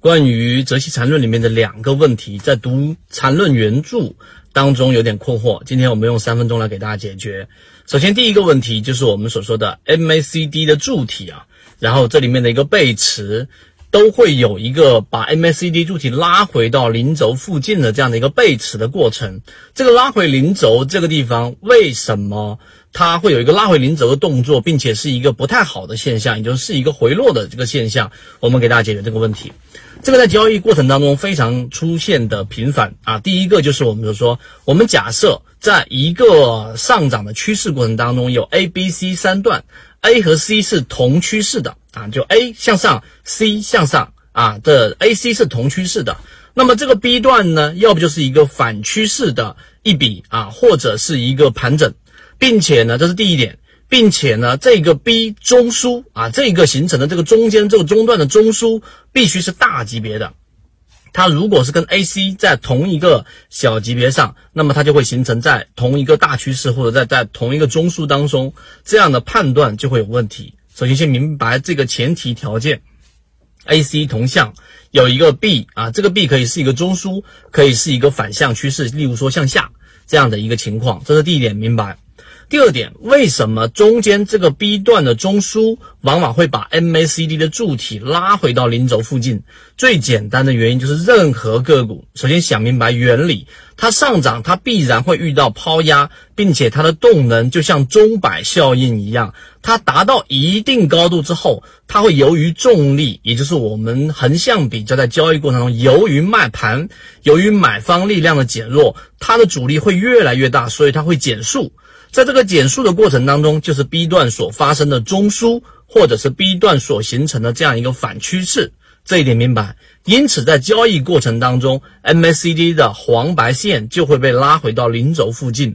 关于《泽西禅论》里面的两个问题，在读禅论原著当中有点困惑。今天我们用三分钟来给大家解决。首先，第一个问题就是我们所说的 MACD 的柱体啊，然后这里面的一个背驰都会有一个把 MACD 柱体拉回到零轴附近的这样的一个背驰的过程。这个拉回零轴这个地方，为什么它会有一个拉回零轴的动作，并且是一个不太好的现象，也就是一个回落的这个现象？我们给大家解决这个问题。这个在交易过程当中非常出现的频繁啊。第一个就是我们说，我们假设在一个上涨的趋势过程当中，有 A、B、C 三段，A 和 C 是同趋势的啊，就 A 向上，C 向上啊，这 A、C 是同趋势的。那么这个 B 段呢，要不就是一个反趋势的一笔啊，或者是一个盘整，并且呢，这是第一点。并且呢，这个 B 中枢啊，这个形成的这个中间这个中段的中枢必须是大级别的。它如果是跟 AC 在同一个小级别上，那么它就会形成在同一个大趋势或者在在同一个中枢当中，这样的判断就会有问题。首先先明白这个前提条件，AC 同向有一个 B 啊，这个 B 可以是一个中枢，可以是一个反向趋势，例如说向下这样的一个情况，这是第一点明白。第二点，为什么中间这个 B 段的中枢往往会把 MACD 的柱体拉回到零轴附近？最简单的原因就是，任何个股首先想明白原理，它上涨它必然会遇到抛压，并且它的动能就像钟摆效应一样，它达到一定高度之后，它会由于重力，也就是我们横向比较在交易过程中，由于卖盘，由于买方力量的减弱，它的阻力会越来越大，所以它会减速。在这个减速的过程当中，就是 B 段所发生的中枢，或者是 B 段所形成的这样一个反趋势，这一点明白。因此，在交易过程当中，MACD 的黄白线就会被拉回到零轴附近，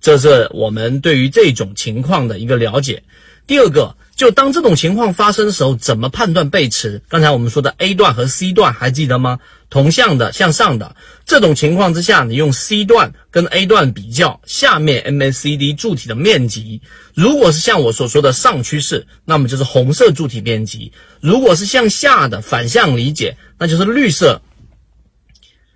这是我们对于这种情况的一个了解。第二个。就当这种情况发生的时候，怎么判断背驰？刚才我们说的 A 段和 C 段还记得吗？同向的向上的这种情况之下，你用 C 段跟 A 段比较，下面 MACD 柱体的面积，如果是像我所说的上趋势，那么就是红色柱体面积；如果是向下的反向理解，那就是绿色，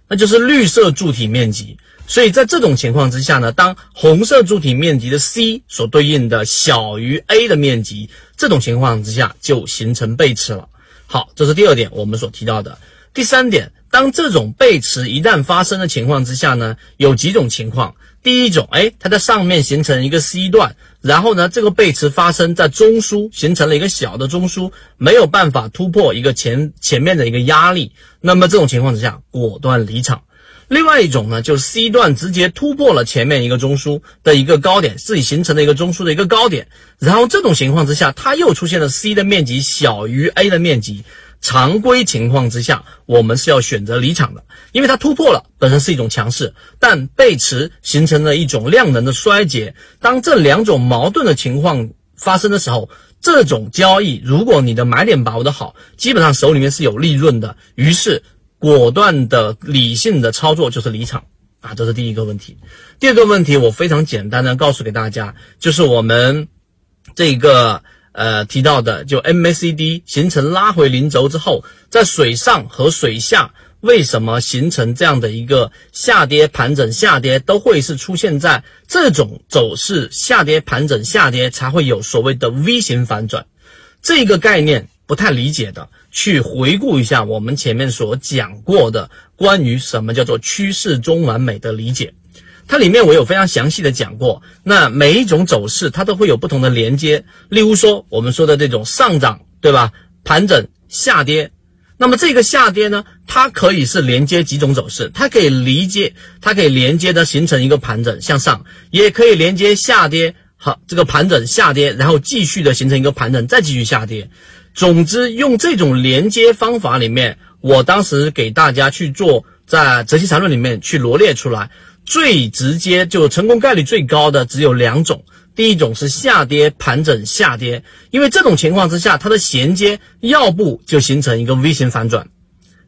那就是绿色柱体面积。所以在这种情况之下呢，当红色柱体面积的 C 所对应的小于 A 的面积，这种情况之下就形成背驰了。好，这是第二点我们所提到的。第三点，当这种背驰一旦发生的情况之下呢，有几种情况。第一种，哎，它在上面形成一个 C 段，然后呢，这个背驰发生在中枢，形成了一个小的中枢，没有办法突破一个前前面的一个压力，那么这种情况之下，果断离场。另外一种呢，就是 C 段直接突破了前面一个中枢的一个高点，自己形成的一个中枢的一个高点，然后这种情况之下，它又出现了 C 的面积小于 A 的面积，常规情况之下，我们是要选择离场的，因为它突破了，本身是一种强势，但背驰形成了一种量能的衰竭。当这两种矛盾的情况发生的时候，这种交易，如果你的买点把握的好，基本上手里面是有利润的，于是。果断的理性的操作就是离场啊，这是第一个问题。第二个问题，我非常简单的告诉给大家，就是我们这个呃提到的，就 MACD 形成拉回零轴之后，在水上和水下为什么形成这样的一个下跌盘整下跌，都会是出现在这种走势下跌盘整下跌才会有所谓的 V 型反转这个概念。不太理解的，去回顾一下我们前面所讲过的关于什么叫做趋势中完美的理解，它里面我有非常详细的讲过。那每一种走势它都会有不同的连接，例如说我们说的这种上涨，对吧？盘整下跌，那么这个下跌呢，它可以是连接几种走势，它可以理解，它可以连接的形成一个盘整向上，也可以连接下跌，好，这个盘整下跌，然后继续的形成一个盘整，再继续下跌。总之，用这种连接方法里面，我当时给大家去做，在泽西缠论里面去罗列出来，最直接就成功概率最高的只有两种。第一种是下跌盘整下跌，因为这种情况之下，它的衔接要不就形成一个 V 型反转，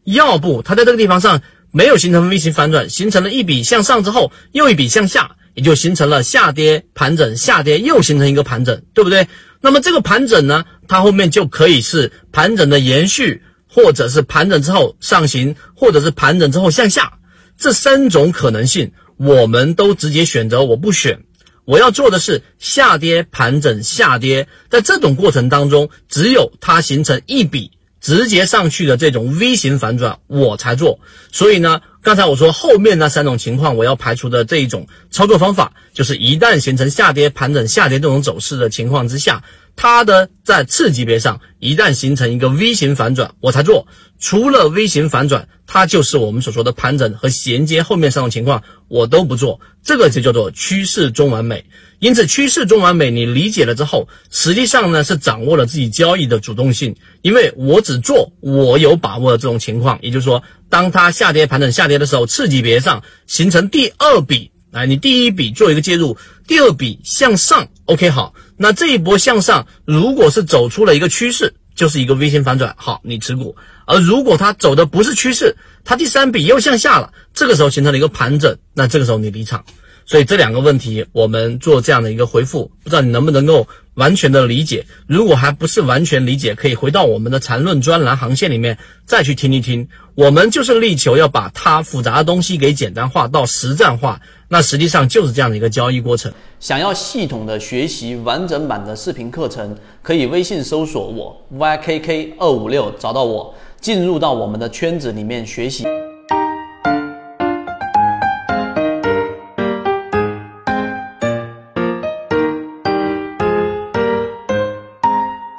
要不它在这个地方上没有形成 V 型反转，形成了一笔向上之后又一笔向下，也就形成了下跌盘整下跌又形成一个盘整，对不对？那么这个盘整呢？它后面就可以是盘整的延续，或者是盘整之后上行，或者是盘整之后向下，这三种可能性，我们都直接选择我不选。我要做的是下跌盘整下跌，在这种过程当中，只有它形成一笔直接上去的这种 V 型反转，我才做。所以呢，刚才我说后面那三种情况，我要排除的这一种操作方法，就是一旦形成下跌盘整下跌这种走势的情况之下。它的在次级别上一旦形成一个 V 型反转，我才做。除了 V 型反转，它就是我们所说的盘整和衔接后面三种情况，我都不做。这个就叫做趋势中完美。因此，趋势中完美你理解了之后，实际上呢是掌握了自己交易的主动性，因为我只做我有把握的这种情况。也就是说，当它下跌盘整下跌的时候，次级别上形成第二笔。哎，你第一笔做一个介入，第二笔向上，OK，好，那这一波向上，如果是走出了一个趋势，就是一个 V 型反转，好，你持股；而如果它走的不是趋势，它第三笔又向下了，这个时候形成了一个盘整，那这个时候你离场。所以这两个问题，我们做这样的一个回复，不知道你能不能够完全的理解。如果还不是完全理解，可以回到我们的缠论专栏航线里面再去听一听。我们就是力求要把它复杂的东西给简单化到实战化，那实际上就是这样的一个交易过程。想要系统的学习完整版的视频课程，可以微信搜索我 ykk 二五六，找到我，进入到我们的圈子里面学习。